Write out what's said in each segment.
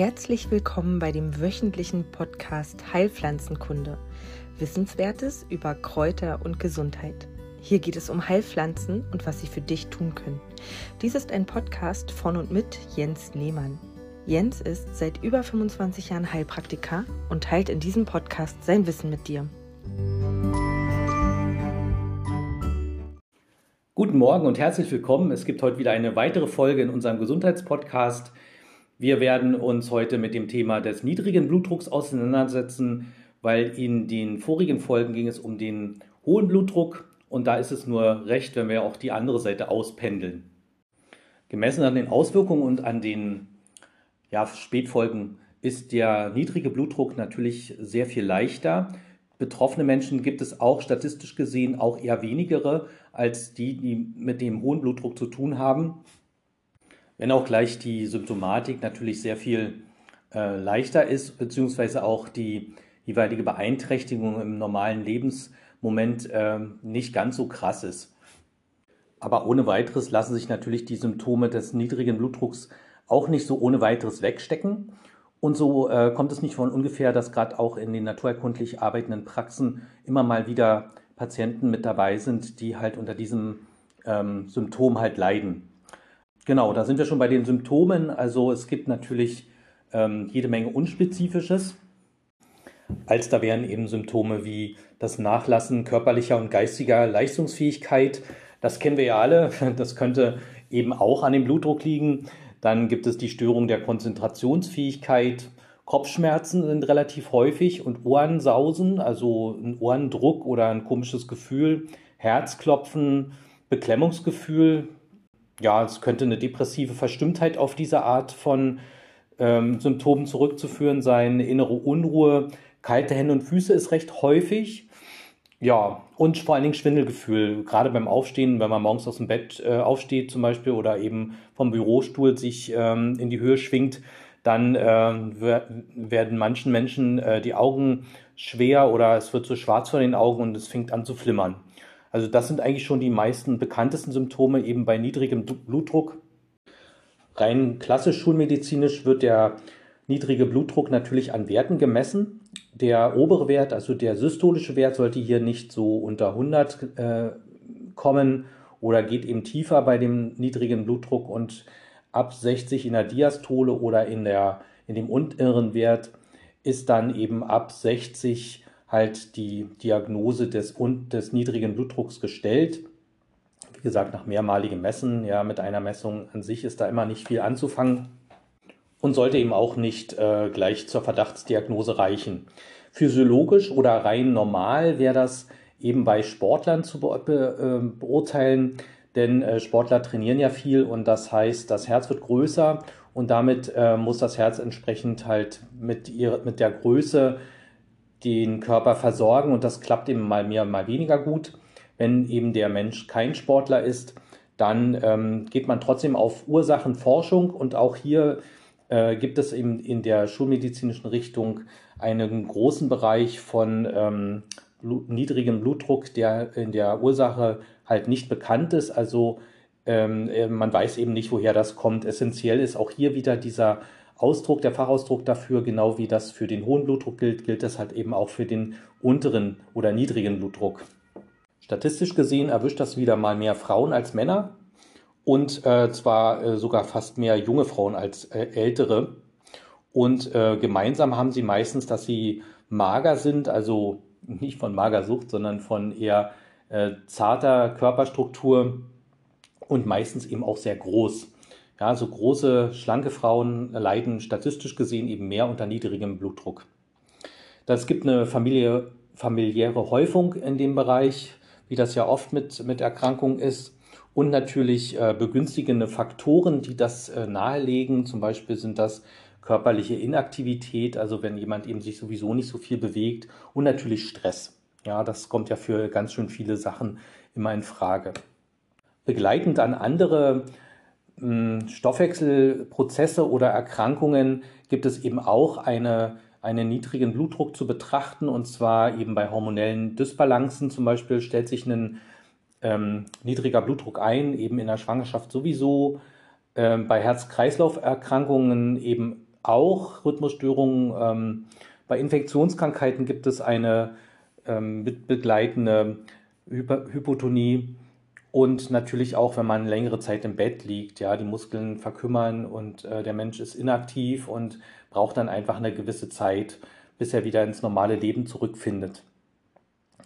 Herzlich willkommen bei dem wöchentlichen Podcast Heilpflanzenkunde. Wissenswertes über Kräuter und Gesundheit. Hier geht es um Heilpflanzen und was sie für dich tun können. Dies ist ein Podcast von und mit Jens Lehmann. Jens ist seit über 25 Jahren Heilpraktiker und teilt in diesem Podcast sein Wissen mit dir. Guten Morgen und herzlich willkommen. Es gibt heute wieder eine weitere Folge in unserem Gesundheitspodcast. Wir werden uns heute mit dem Thema des niedrigen Blutdrucks auseinandersetzen, weil in den vorigen Folgen ging es um den hohen Blutdruck und da ist es nur recht, wenn wir auch die andere Seite auspendeln. Gemessen an den Auswirkungen und an den ja, Spätfolgen ist der niedrige Blutdruck natürlich sehr viel leichter. Betroffene Menschen gibt es auch statistisch gesehen auch eher wenigere als die, die mit dem hohen Blutdruck zu tun haben. Wenn auch gleich die Symptomatik natürlich sehr viel äh, leichter ist, beziehungsweise auch die jeweilige Beeinträchtigung im normalen Lebensmoment äh, nicht ganz so krass ist. Aber ohne weiteres lassen sich natürlich die Symptome des niedrigen Blutdrucks auch nicht so ohne weiteres wegstecken. Und so äh, kommt es nicht von ungefähr, dass gerade auch in den naturerkundlich arbeitenden Praxen immer mal wieder Patienten mit dabei sind, die halt unter diesem ähm, Symptom halt leiden. Genau, da sind wir schon bei den Symptomen. Also es gibt natürlich ähm, jede Menge Unspezifisches. Als da wären eben Symptome wie das Nachlassen körperlicher und geistiger Leistungsfähigkeit. Das kennen wir ja alle. Das könnte eben auch an dem Blutdruck liegen. Dann gibt es die Störung der Konzentrationsfähigkeit. Kopfschmerzen sind relativ häufig und Ohrensausen, also ein Ohrendruck oder ein komisches Gefühl, Herzklopfen, Beklemmungsgefühl. Ja, es könnte eine depressive Verstimmtheit auf diese Art von ähm, Symptomen zurückzuführen sein. Innere Unruhe, kalte Hände und Füße ist recht häufig. Ja, und vor allen Dingen Schwindelgefühl, gerade beim Aufstehen, wenn man morgens aus dem Bett äh, aufsteht zum Beispiel oder eben vom Bürostuhl sich ähm, in die Höhe schwingt, dann äh, werden manchen Menschen äh, die Augen schwer oder es wird so schwarz vor den Augen und es fängt an zu flimmern. Also das sind eigentlich schon die meisten bekanntesten Symptome eben bei niedrigem Blutdruck. Rein klassisch schulmedizinisch wird der niedrige Blutdruck natürlich an Werten gemessen. Der obere Wert, also der systolische Wert, sollte hier nicht so unter 100 äh, kommen oder geht eben tiefer bei dem niedrigen Blutdruck und ab 60 in der Diastole oder in, der, in dem unteren Wert ist dann eben ab 60 halt die Diagnose des, des niedrigen Blutdrucks gestellt. Wie gesagt, nach mehrmaligem Messen, ja, mit einer Messung an sich ist da immer nicht viel anzufangen und sollte eben auch nicht äh, gleich zur Verdachtsdiagnose reichen. Physiologisch oder rein normal wäre das eben bei Sportlern zu be äh, beurteilen, denn äh, Sportler trainieren ja viel und das heißt, das Herz wird größer und damit äh, muss das Herz entsprechend halt mit, ihr, mit der Größe den Körper versorgen und das klappt eben mal mehr, mal weniger gut. Wenn eben der Mensch kein Sportler ist, dann ähm, geht man trotzdem auf Ursachenforschung und auch hier äh, gibt es eben in der schulmedizinischen Richtung einen großen Bereich von ähm, Blut, niedrigem Blutdruck, der in der Ursache halt nicht bekannt ist. Also ähm, äh, man weiß eben nicht, woher das kommt. Essentiell ist auch hier wieder dieser Ausdruck, der Fachausdruck dafür, genau wie das für den hohen Blutdruck gilt, gilt das halt eben auch für den unteren oder niedrigen Blutdruck. Statistisch gesehen erwischt das wieder mal mehr Frauen als Männer und äh, zwar äh, sogar fast mehr junge Frauen als äh, ältere. Und äh, gemeinsam haben sie meistens, dass sie mager sind, also nicht von Magersucht, sondern von eher äh, zarter Körperstruktur und meistens eben auch sehr groß. Ja, so große, schlanke Frauen leiden statistisch gesehen eben mehr unter niedrigem Blutdruck. Es gibt eine Familie, familiäre Häufung in dem Bereich, wie das ja oft mit, mit Erkrankungen ist und natürlich äh, begünstigende Faktoren, die das äh, nahelegen. Zum Beispiel sind das körperliche Inaktivität, also wenn jemand eben sich sowieso nicht so viel bewegt und natürlich Stress. Ja, das kommt ja für ganz schön viele Sachen immer in Frage. Begleitend an andere Stoffwechselprozesse oder Erkrankungen gibt es eben auch eine, einen niedrigen Blutdruck zu betrachten und zwar eben bei hormonellen Dysbalancen zum Beispiel stellt sich ein ähm, niedriger Blutdruck ein, eben in der Schwangerschaft sowieso, ähm, bei Herz-Kreislauf-Erkrankungen eben auch Rhythmusstörungen. Ähm, bei Infektionskrankheiten gibt es eine ähm, begleitende Hyper Hypotonie und natürlich auch, wenn man längere Zeit im Bett liegt, ja, die Muskeln verkümmern und äh, der Mensch ist inaktiv und braucht dann einfach eine gewisse Zeit, bis er wieder ins normale Leben zurückfindet.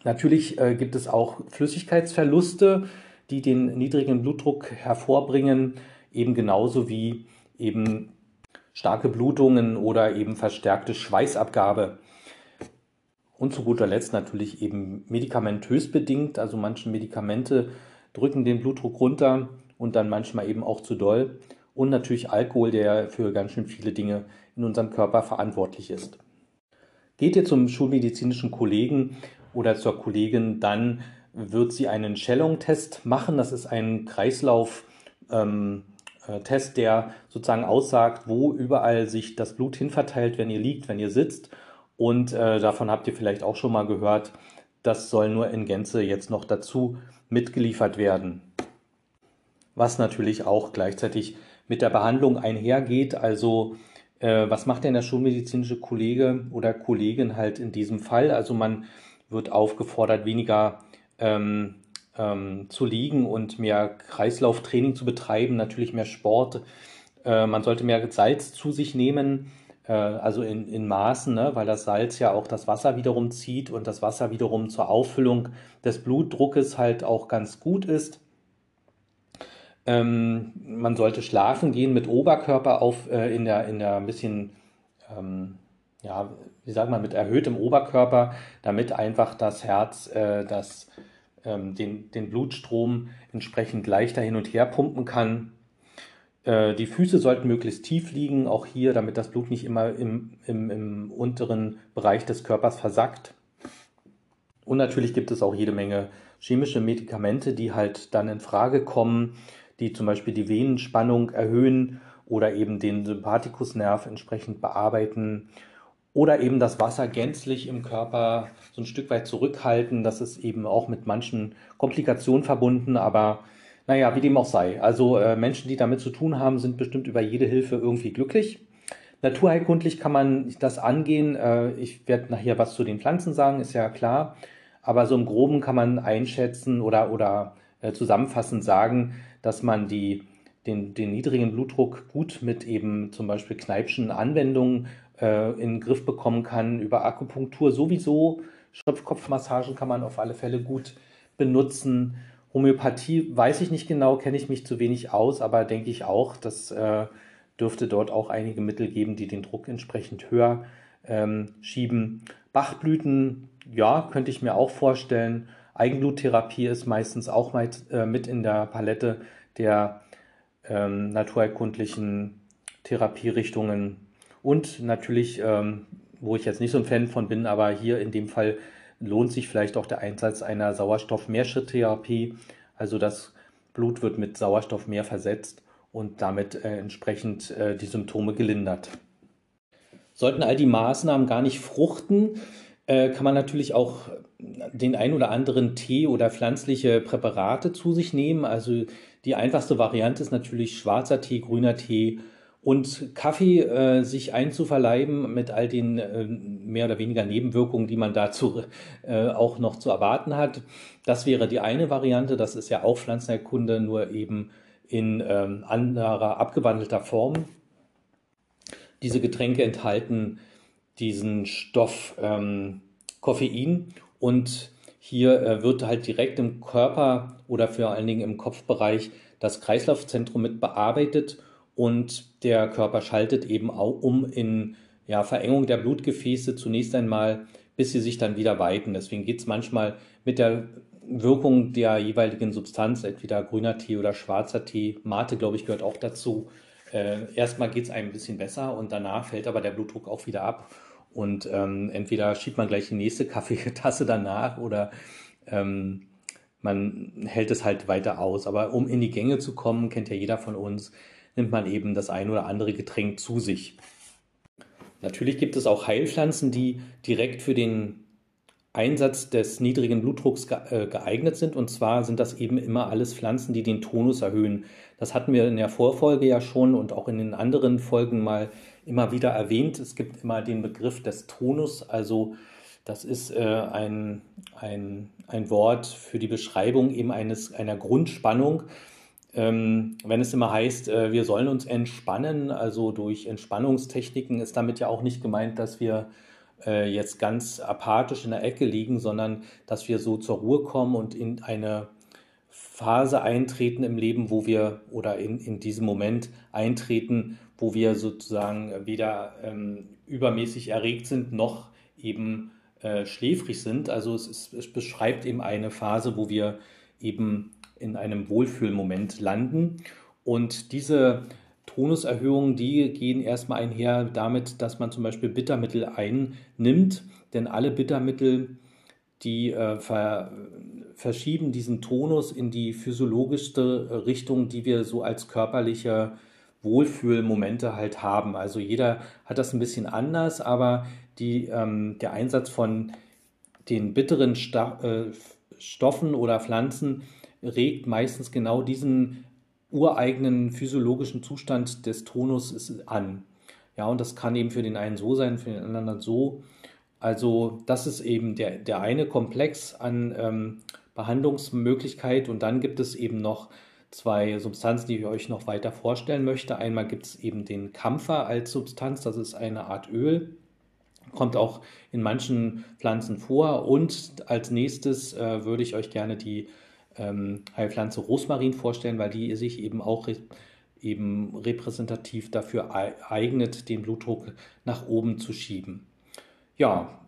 Natürlich äh, gibt es auch Flüssigkeitsverluste, die den niedrigen Blutdruck hervorbringen, eben genauso wie eben starke Blutungen oder eben verstärkte Schweißabgabe. Und zu guter Letzt natürlich eben medikamentös bedingt, also manche Medikamente drücken den Blutdruck runter und dann manchmal eben auch zu doll. Und natürlich Alkohol, der für ganz schön viele Dinge in unserem Körper verantwortlich ist. Geht ihr zum schulmedizinischen Kollegen oder zur Kollegin, dann wird sie einen Schellung-Test machen. Das ist ein Kreislauf. Ähm, äh, Test, der sozusagen aussagt, wo überall sich das Blut hinverteilt, wenn ihr liegt, wenn ihr sitzt. Und äh, davon habt ihr vielleicht auch schon mal gehört. Das soll nur in Gänze jetzt noch dazu mitgeliefert werden. Was natürlich auch gleichzeitig mit der Behandlung einhergeht. Also äh, was macht denn der schulmedizinische Kollege oder Kollegin halt in diesem Fall? Also man wird aufgefordert, weniger ähm, ähm, zu liegen und mehr Kreislauftraining zu betreiben, natürlich mehr Sport. Äh, man sollte mehr Salz zu sich nehmen, äh, also in, in Maßen, ne, weil das Salz ja auch das Wasser wiederum zieht und das Wasser wiederum zur Auffüllung des Blutdruckes halt auch ganz gut ist. Ähm, man sollte schlafen gehen mit Oberkörper auf äh, in der in der ein bisschen ähm, ja wie sagt man mit erhöhtem Oberkörper, damit einfach das Herz äh, das ähm, den, den Blutstrom entsprechend leichter hin und her pumpen kann. Äh, die Füße sollten möglichst tief liegen, auch hier, damit das Blut nicht immer im, im, im unteren Bereich des Körpers versackt. Und natürlich gibt es auch jede Menge chemische Medikamente, die halt dann in Frage kommen, die zum Beispiel die Venenspannung erhöhen oder eben den Sympathikusnerv entsprechend bearbeiten oder eben das Wasser gänzlich im Körper so ein Stück weit zurückhalten. Das ist eben auch mit manchen Komplikationen verbunden, aber naja, wie dem auch sei. Also äh, Menschen, die damit zu tun haben, sind bestimmt über jede Hilfe irgendwie glücklich. Naturheilkundlich kann man das angehen. Äh, ich werde nachher was zu den Pflanzen sagen, ist ja klar. Aber so im Groben kann man einschätzen oder, oder äh, zusammenfassend sagen, dass man die, den, den niedrigen Blutdruck gut mit eben zum Beispiel Kneipschen Anwendungen äh, in den Griff bekommen kann. Über Akupunktur sowieso. Schopfkopfmassagen kann man auf alle Fälle gut benutzen. Homöopathie weiß ich nicht genau, kenne ich mich zu wenig aus, aber denke ich auch, das äh, dürfte dort auch einige Mittel geben, die den Druck entsprechend höher ähm, schieben. Bachblüten, ja, könnte ich mir auch vorstellen. Eigenbluttherapie ist meistens auch mit, äh, mit in der Palette der ähm, naturerkundlichen Therapierichtungen. Und natürlich, ähm, wo ich jetzt nicht so ein Fan von bin, aber hier in dem Fall lohnt sich vielleicht auch der Einsatz einer Sauerstoffmehrschritttherapie. Also das Blut wird mit Sauerstoff mehr versetzt und damit äh, entsprechend äh, die Symptome gelindert. Sollten all die Maßnahmen gar nicht fruchten, äh, kann man natürlich auch den ein oder anderen Tee oder pflanzliche Präparate zu sich nehmen. Also die einfachste Variante ist natürlich schwarzer Tee, grüner Tee und Kaffee äh, sich einzuverleiben mit all den äh, mehr oder weniger Nebenwirkungen, die man dazu äh, auch noch zu erwarten hat. Das wäre die eine Variante. Das ist ja auch Pflanzenerkunde, nur eben in ähm, anderer, abgewandelter Form. Diese Getränke enthalten diesen Stoff ähm, Koffein und hier äh, wird halt direkt im Körper oder vor allen Dingen im Kopfbereich das Kreislaufzentrum mit bearbeitet und der Körper schaltet eben auch um in ja, Verengung der Blutgefäße zunächst einmal, bis sie sich dann wieder weiten. Deswegen geht es manchmal mit der Wirkung der jeweiligen Substanz, entweder grüner Tee oder schwarzer Tee, Mate, glaube ich, gehört auch dazu. Äh, erstmal geht es einem ein bisschen besser und danach fällt aber der Blutdruck auch wieder ab. Und ähm, entweder schiebt man gleich die nächste Kaffeetasse danach oder ähm, man hält es halt weiter aus. Aber um in die Gänge zu kommen, kennt ja jeder von uns, nimmt man eben das ein oder andere Getränk zu sich. Natürlich gibt es auch Heilpflanzen, die direkt für den Einsatz des niedrigen Blutdrucks äh, geeignet sind. Und zwar sind das eben immer alles Pflanzen, die den Tonus erhöhen. Das hatten wir in der Vorfolge ja schon und auch in den anderen Folgen mal immer wieder erwähnt. Es gibt immer den Begriff des Tonus, also das ist äh, ein, ein, ein Wort für die Beschreibung eben eines, einer Grundspannung. Ähm, wenn es immer heißt, äh, wir sollen uns entspannen, also durch Entspannungstechniken ist damit ja auch nicht gemeint, dass wir äh, jetzt ganz apathisch in der Ecke liegen, sondern dass wir so zur Ruhe kommen und in eine Phase eintreten im Leben, wo wir oder in, in diesem Moment eintreten, wo wir sozusagen weder ähm, übermäßig erregt sind noch eben äh, schläfrig sind. Also es, ist, es beschreibt eben eine Phase, wo wir eben in einem Wohlfühlmoment landen. Und diese Tonuserhöhungen, die gehen erstmal einher damit, dass man zum Beispiel Bittermittel einnimmt, denn alle Bittermittel, die äh, ver, verschieben diesen Tonus in die physiologischste Richtung, die wir so als körperliche Wohlfühlmomente halt haben. Also jeder hat das ein bisschen anders, aber die, ähm, der Einsatz von den bitteren Sta äh, Stoffen oder Pflanzen regt meistens genau diesen ureigenen physiologischen Zustand des Tonus an. Ja, und das kann eben für den einen so sein, für den anderen so. Also das ist eben der, der eine Komplex an ähm, Behandlungsmöglichkeit und dann gibt es eben noch zwei Substanzen, die ich euch noch weiter vorstellen möchte. Einmal gibt es eben den Kampfer als Substanz, das ist eine Art Öl, kommt auch in manchen Pflanzen vor und als nächstes äh, würde ich euch gerne die ähm, Heilpflanze Rosmarin vorstellen, weil die sich eben auch eben repräsentativ dafür eignet, den Blutdruck nach oben zu schieben. Ja,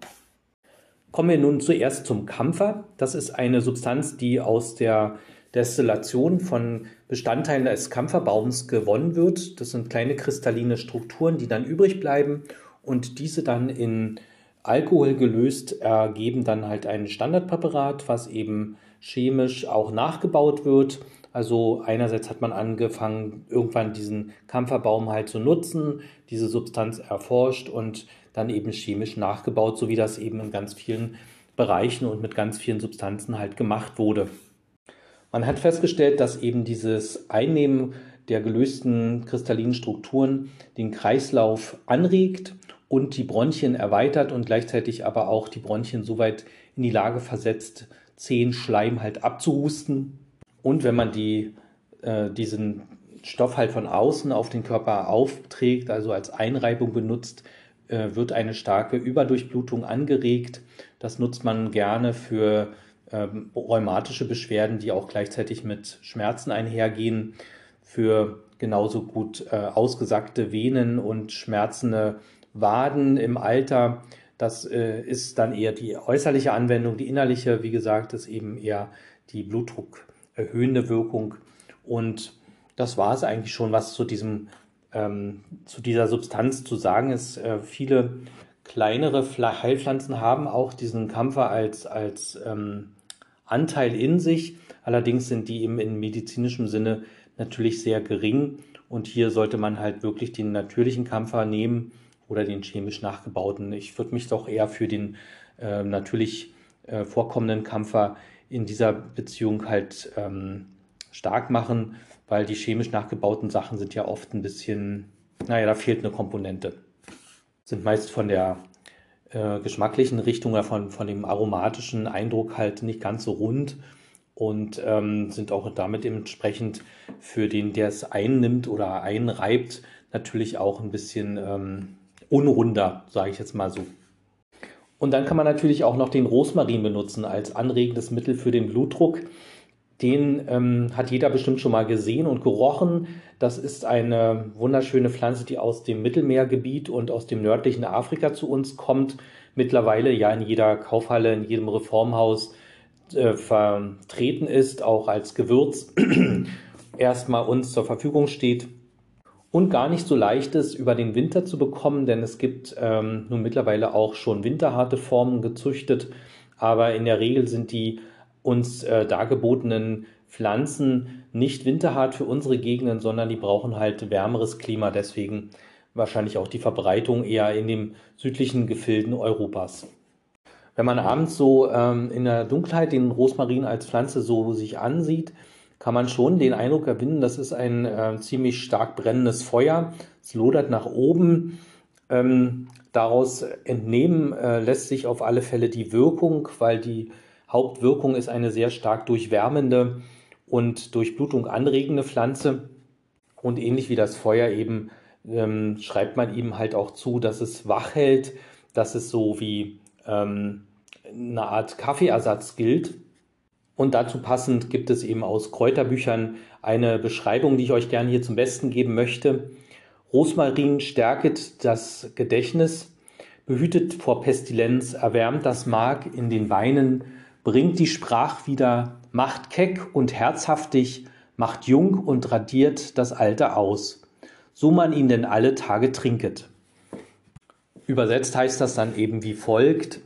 kommen wir nun zuerst zum Kampfer. Das ist eine Substanz, die aus der Destillation von Bestandteilen des Kampferbaums gewonnen wird. Das sind kleine kristalline Strukturen, die dann übrig bleiben und diese dann in Alkohol gelöst ergeben dann halt ein Standardpräparat, was eben chemisch auch nachgebaut wird. Also einerseits hat man angefangen, irgendwann diesen Kampferbaum halt zu nutzen, diese Substanz erforscht und dann eben chemisch nachgebaut, so wie das eben in ganz vielen Bereichen und mit ganz vielen Substanzen halt gemacht wurde. Man hat festgestellt, dass eben dieses Einnehmen der gelösten kristallinen Strukturen den Kreislauf anregt und die Bronchien erweitert und gleichzeitig aber auch die Bronchien so weit in die Lage versetzt, zehn Schleim halt abzuhusten. Und wenn man die, äh, diesen Stoff halt von außen auf den Körper aufträgt, also als Einreibung benutzt, äh, wird eine starke Überdurchblutung angeregt. Das nutzt man gerne für ähm, rheumatische Beschwerden, die auch gleichzeitig mit Schmerzen einhergehen, für genauso gut äh, ausgesackte Venen und schmerzende Waden im Alter. Das äh, ist dann eher die äußerliche Anwendung. Die innerliche, wie gesagt, ist eben eher die blutdruckerhöhende Wirkung. Und das war es eigentlich schon, was zu diesem ähm, zu dieser Substanz zu sagen ist. Äh, viele kleinere Heilpflanzen haben auch diesen Kampfer als, als ähm, Anteil in sich. Allerdings sind die eben in medizinischem Sinne natürlich sehr gering. Und hier sollte man halt wirklich den natürlichen Kampfer nehmen oder den chemisch nachgebauten. Ich würde mich doch eher für den äh, natürlich äh, vorkommenden Kampfer in dieser Beziehung halt ähm, stark machen, weil die chemisch nachgebauten Sachen sind ja oft ein bisschen, naja, da fehlt eine Komponente. Sind meist von der äh, geschmacklichen Richtung oder von, von dem aromatischen Eindruck halt nicht ganz so rund und ähm, sind auch damit entsprechend für den, der es einnimmt oder einreibt, natürlich auch ein bisschen ähm, unrunder, sage ich jetzt mal so. Und dann kann man natürlich auch noch den Rosmarin benutzen als anregendes Mittel für den Blutdruck. Den ähm, hat jeder bestimmt schon mal gesehen und gerochen. Das ist eine wunderschöne Pflanze, die aus dem Mittelmeergebiet und aus dem nördlichen Afrika zu uns kommt. Mittlerweile ja in jeder Kaufhalle, in jedem Reformhaus äh, vertreten ist, auch als Gewürz erstmal uns zur Verfügung steht und gar nicht so leicht ist, über den Winter zu bekommen, denn es gibt ähm, nun mittlerweile auch schon winterharte Formen gezüchtet, aber in der Regel sind die uns äh, dargebotenen Pflanzen nicht winterhart für unsere Gegenden, sondern die brauchen halt wärmeres Klima, deswegen wahrscheinlich auch die Verbreitung eher in den südlichen Gefilden Europas. Wenn man abends so ähm, in der Dunkelheit den Rosmarin als Pflanze so sich ansieht, kann man schon den Eindruck erwinden, das ist ein äh, ziemlich stark brennendes Feuer. es lodert nach oben. Ähm, daraus entnehmen äh, lässt sich auf alle Fälle die Wirkung, weil die Hauptwirkung ist eine sehr stark durchwärmende und Durchblutung anregende Pflanze. Und ähnlich wie das Feuer eben ähm, schreibt man ihm halt auch zu, dass es wach hält, dass es so wie ähm, eine Art Kaffeeersatz gilt. Und dazu passend gibt es eben aus Kräuterbüchern eine Beschreibung, die ich euch gerne hier zum Besten geben möchte. Rosmarin stärket das Gedächtnis, behütet vor Pestilenz, erwärmt das Mark in den Beinen, bringt die Sprach wieder, macht keck und herzhaftig, macht jung und radiert das Alter aus, so man ihn denn alle Tage trinket. Übersetzt heißt das dann eben wie folgt.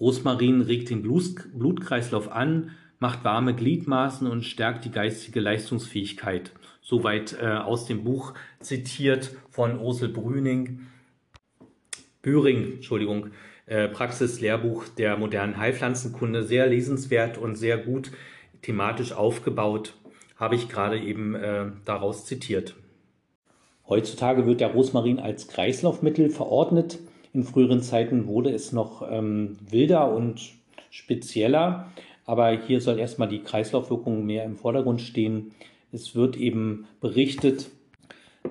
Rosmarin regt den Blutkreislauf an, macht warme Gliedmaßen und stärkt die geistige Leistungsfähigkeit. Soweit äh, aus dem Buch zitiert von Ursel Brüning. Büring, Entschuldigung, äh, Praxislehrbuch der modernen Heilpflanzenkunde, sehr lesenswert und sehr gut thematisch aufgebaut, habe ich gerade eben äh, daraus zitiert. Heutzutage wird der Rosmarin als Kreislaufmittel verordnet. In früheren Zeiten wurde es noch ähm, wilder und spezieller, aber hier soll erstmal die Kreislaufwirkung mehr im Vordergrund stehen. Es wird eben berichtet,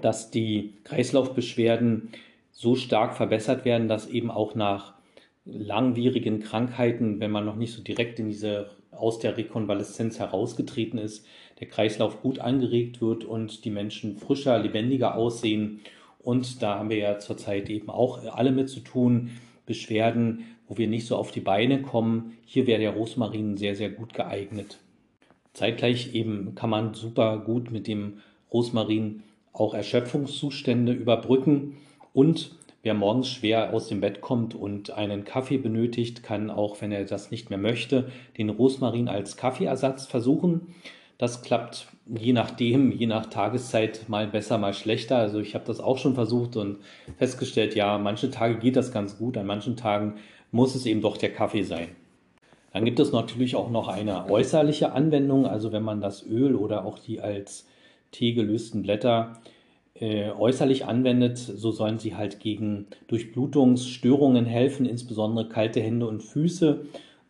dass die Kreislaufbeschwerden so stark verbessert werden, dass eben auch nach langwierigen Krankheiten, wenn man noch nicht so direkt in diese aus der Rekonvaleszenz herausgetreten ist, der Kreislauf gut angeregt wird und die Menschen frischer, lebendiger aussehen. Und da haben wir ja zurzeit eben auch alle mit zu tun, Beschwerden, wo wir nicht so auf die Beine kommen. Hier wäre der Rosmarin sehr, sehr gut geeignet. Zeitgleich eben kann man super gut mit dem Rosmarin auch Erschöpfungszustände überbrücken und Wer morgens schwer aus dem Bett kommt und einen Kaffee benötigt, kann auch, wenn er das nicht mehr möchte, den Rosmarin als Kaffeeersatz versuchen. Das klappt je nachdem, je nach Tageszeit mal besser, mal schlechter. Also ich habe das auch schon versucht und festgestellt, ja, manche Tage geht das ganz gut, an manchen Tagen muss es eben doch der Kaffee sein. Dann gibt es natürlich auch noch eine äußerliche Anwendung, also wenn man das Öl oder auch die als Tee gelösten Blätter äh, äußerlich anwendet, so sollen sie halt gegen Durchblutungsstörungen helfen, insbesondere kalte Hände und Füße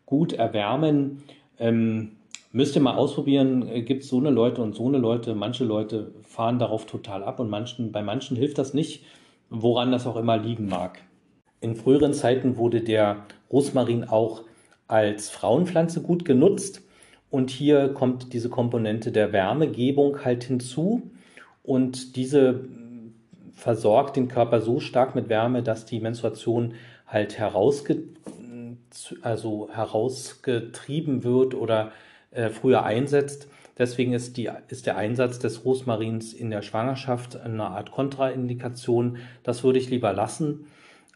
gut erwärmen. Ähm, müsst ihr mal ausprobieren, äh, gibt es so eine Leute und so eine Leute. Manche Leute fahren darauf total ab und manchen, bei manchen hilft das nicht, woran das auch immer liegen mag. In früheren Zeiten wurde der Rosmarin auch als Frauenpflanze gut genutzt und hier kommt diese Komponente der Wärmegebung halt hinzu. Und diese versorgt den Körper so stark mit Wärme, dass die Menstruation halt herausge also herausgetrieben wird oder äh, früher einsetzt. Deswegen ist, die, ist der Einsatz des Rosmarins in der Schwangerschaft eine Art Kontraindikation. Das würde ich lieber lassen.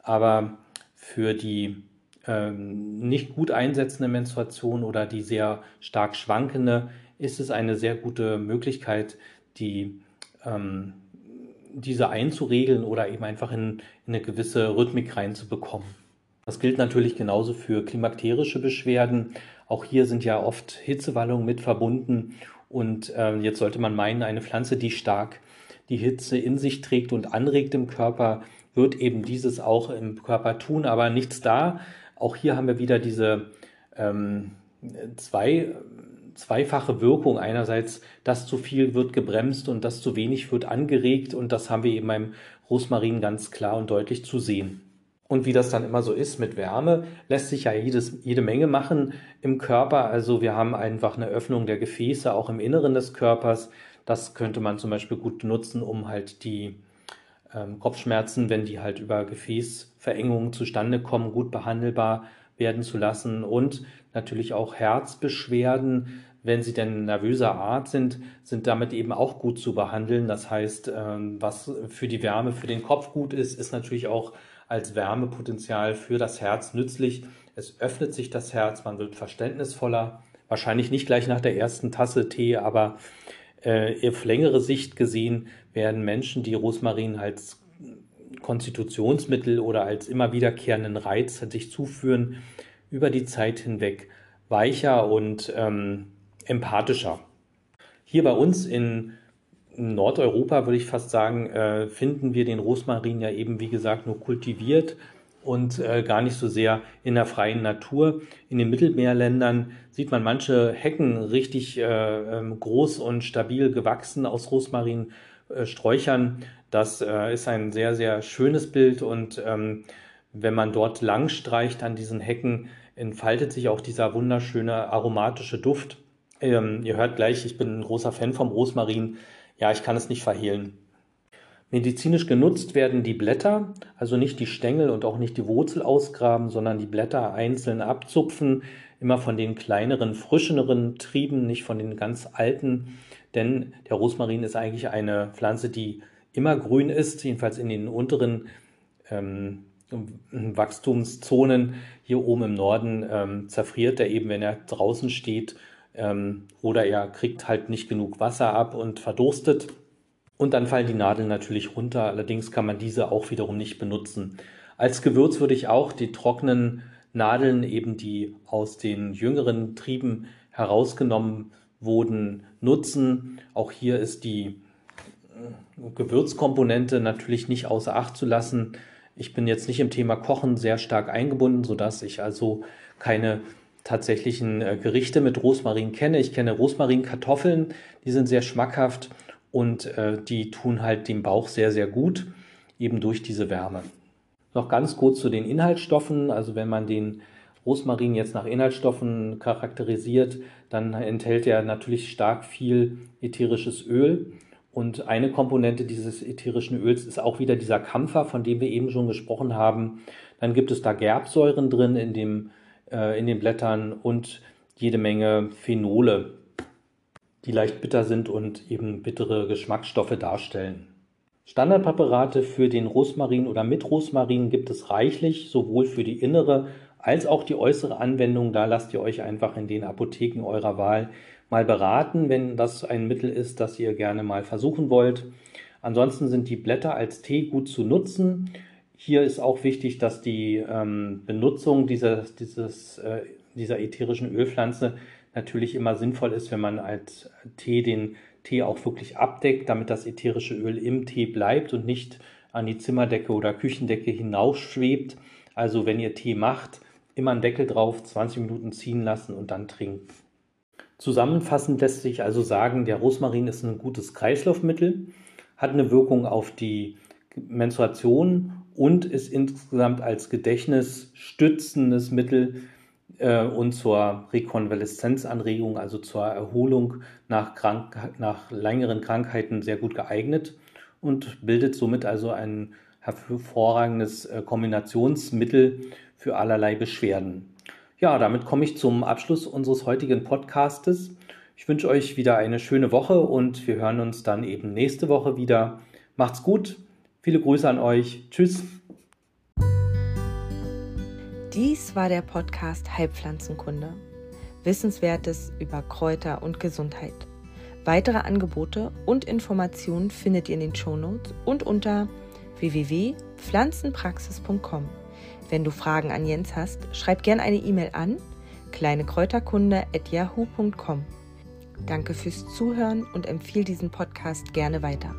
Aber für die ähm, nicht gut einsetzende Menstruation oder die sehr stark schwankende ist es eine sehr gute Möglichkeit, die ähm, diese einzuregeln oder eben einfach in, in eine gewisse Rhythmik reinzubekommen. Das gilt natürlich genauso für klimakterische Beschwerden. Auch hier sind ja oft Hitzewallungen mit verbunden. Und äh, jetzt sollte man meinen, eine Pflanze, die stark die Hitze in sich trägt und anregt im Körper, wird eben dieses auch im Körper tun, aber nichts da. Auch hier haben wir wieder diese ähm, zwei zweifache Wirkung. Einerseits, das zu viel wird gebremst und das zu wenig wird angeregt und das haben wir eben beim Rosmarin ganz klar und deutlich zu sehen. Und wie das dann immer so ist mit Wärme, lässt sich ja jedes, jede Menge machen im Körper. Also wir haben einfach eine Öffnung der Gefäße auch im Inneren des Körpers. Das könnte man zum Beispiel gut nutzen, um halt die ähm, Kopfschmerzen, wenn die halt über Gefäßverengungen zustande kommen, gut behandelbar werden zu lassen. Und natürlich auch Herzbeschwerden, wenn sie denn nervöser Art sind, sind damit eben auch gut zu behandeln. Das heißt, ähm, was für die Wärme für den Kopf gut ist, ist natürlich auch als Wärmepotenzial für das Herz nützlich. Es öffnet sich das Herz, man wird verständnisvoller. Wahrscheinlich nicht gleich nach der ersten Tasse Tee, aber äh, auf längere Sicht gesehen werden Menschen, die Rosmarin als Konstitutionsmittel oder als immer wiederkehrenden Reiz sich zuführen, über die Zeit hinweg weicher und ähm, empathischer. Hier bei uns in in Nordeuropa würde ich fast sagen, äh, finden wir den Rosmarin ja eben, wie gesagt, nur kultiviert und äh, gar nicht so sehr in der freien Natur. In den Mittelmeerländern sieht man manche Hecken richtig äh, ähm, groß und stabil gewachsen aus Rosmarinsträuchern. Äh, das äh, ist ein sehr, sehr schönes Bild und ähm, wenn man dort lang streicht an diesen Hecken, entfaltet sich auch dieser wunderschöne aromatische Duft. Ähm, ihr hört gleich, ich bin ein großer Fan vom Rosmarin. Ja, ich kann es nicht verhehlen. Medizinisch genutzt werden die Blätter, also nicht die Stängel und auch nicht die Wurzel ausgraben, sondern die Blätter einzeln abzupfen, immer von den kleineren, frischeren Trieben, nicht von den ganz alten, denn der Rosmarin ist eigentlich eine Pflanze, die immer grün ist, jedenfalls in den unteren ähm, Wachstumszonen hier oben im Norden ähm, zerfriert er eben, wenn er draußen steht ähm, oder er kriegt halt nicht genug Wasser ab und verdurstet. Und dann fallen die Nadeln natürlich runter. Allerdings kann man diese auch wiederum nicht benutzen. Als Gewürz würde ich auch die trockenen Nadeln, eben die aus den jüngeren Trieben herausgenommen wurden, nutzen. Auch hier ist die äh, Gewürzkomponente natürlich nicht außer Acht zu lassen. Ich bin jetzt nicht im Thema Kochen sehr stark eingebunden, sodass ich also keine tatsächlichen äh, Gerichte mit Rosmarin kenne. Ich kenne Rosmarinkartoffeln, die sind sehr schmackhaft und äh, die tun halt dem Bauch sehr, sehr gut, eben durch diese Wärme. Noch ganz kurz zu den Inhaltsstoffen. Also wenn man den Rosmarin jetzt nach Inhaltsstoffen charakterisiert, dann enthält er natürlich stark viel ätherisches Öl. Und eine Komponente dieses ätherischen Öls ist auch wieder dieser Kampfer, von dem wir eben schon gesprochen haben. Dann gibt es da Gerbsäuren drin in, dem, äh, in den Blättern und jede Menge Phenole, die leicht bitter sind und eben bittere Geschmacksstoffe darstellen. Standardpräparate für den Rosmarin oder mit Rosmarin gibt es reichlich, sowohl für die innere als auch die äußere Anwendung. Da lasst ihr euch einfach in den Apotheken eurer Wahl mal beraten, wenn das ein Mittel ist, das ihr gerne mal versuchen wollt. Ansonsten sind die Blätter als Tee gut zu nutzen. Hier ist auch wichtig, dass die ähm, Benutzung dieser, dieses, äh, dieser ätherischen Ölpflanze natürlich immer sinnvoll ist, wenn man als Tee den Tee auch wirklich abdeckt, damit das ätherische Öl im Tee bleibt und nicht an die Zimmerdecke oder Küchendecke hinausschwebt. Also wenn ihr Tee macht, immer einen Deckel drauf, 20 Minuten ziehen lassen und dann trinken. Zusammenfassend lässt sich also sagen, der Rosmarin ist ein gutes Kreislaufmittel, hat eine Wirkung auf die Menstruation und ist insgesamt als gedächtnisstützendes Mittel äh, und zur Rekonvaleszenzanregung, also zur Erholung nach, Krank nach längeren Krankheiten sehr gut geeignet und bildet somit also ein hervorragendes äh, Kombinationsmittel für allerlei Beschwerden. Ja, damit komme ich zum Abschluss unseres heutigen Podcastes. Ich wünsche euch wieder eine schöne Woche und wir hören uns dann eben nächste Woche wieder. Macht's gut. Viele Grüße an euch. Tschüss. Dies war der Podcast Heilpflanzenkunde. Wissenswertes über Kräuter und Gesundheit. Weitere Angebote und Informationen findet ihr in den Shownotes und unter www.pflanzenpraxis.com. Wenn du Fragen an Jens hast, schreib gerne eine E-Mail an kleinekräuterkunde.yahoo.com. Danke fürs Zuhören und empfehle diesen Podcast gerne weiter.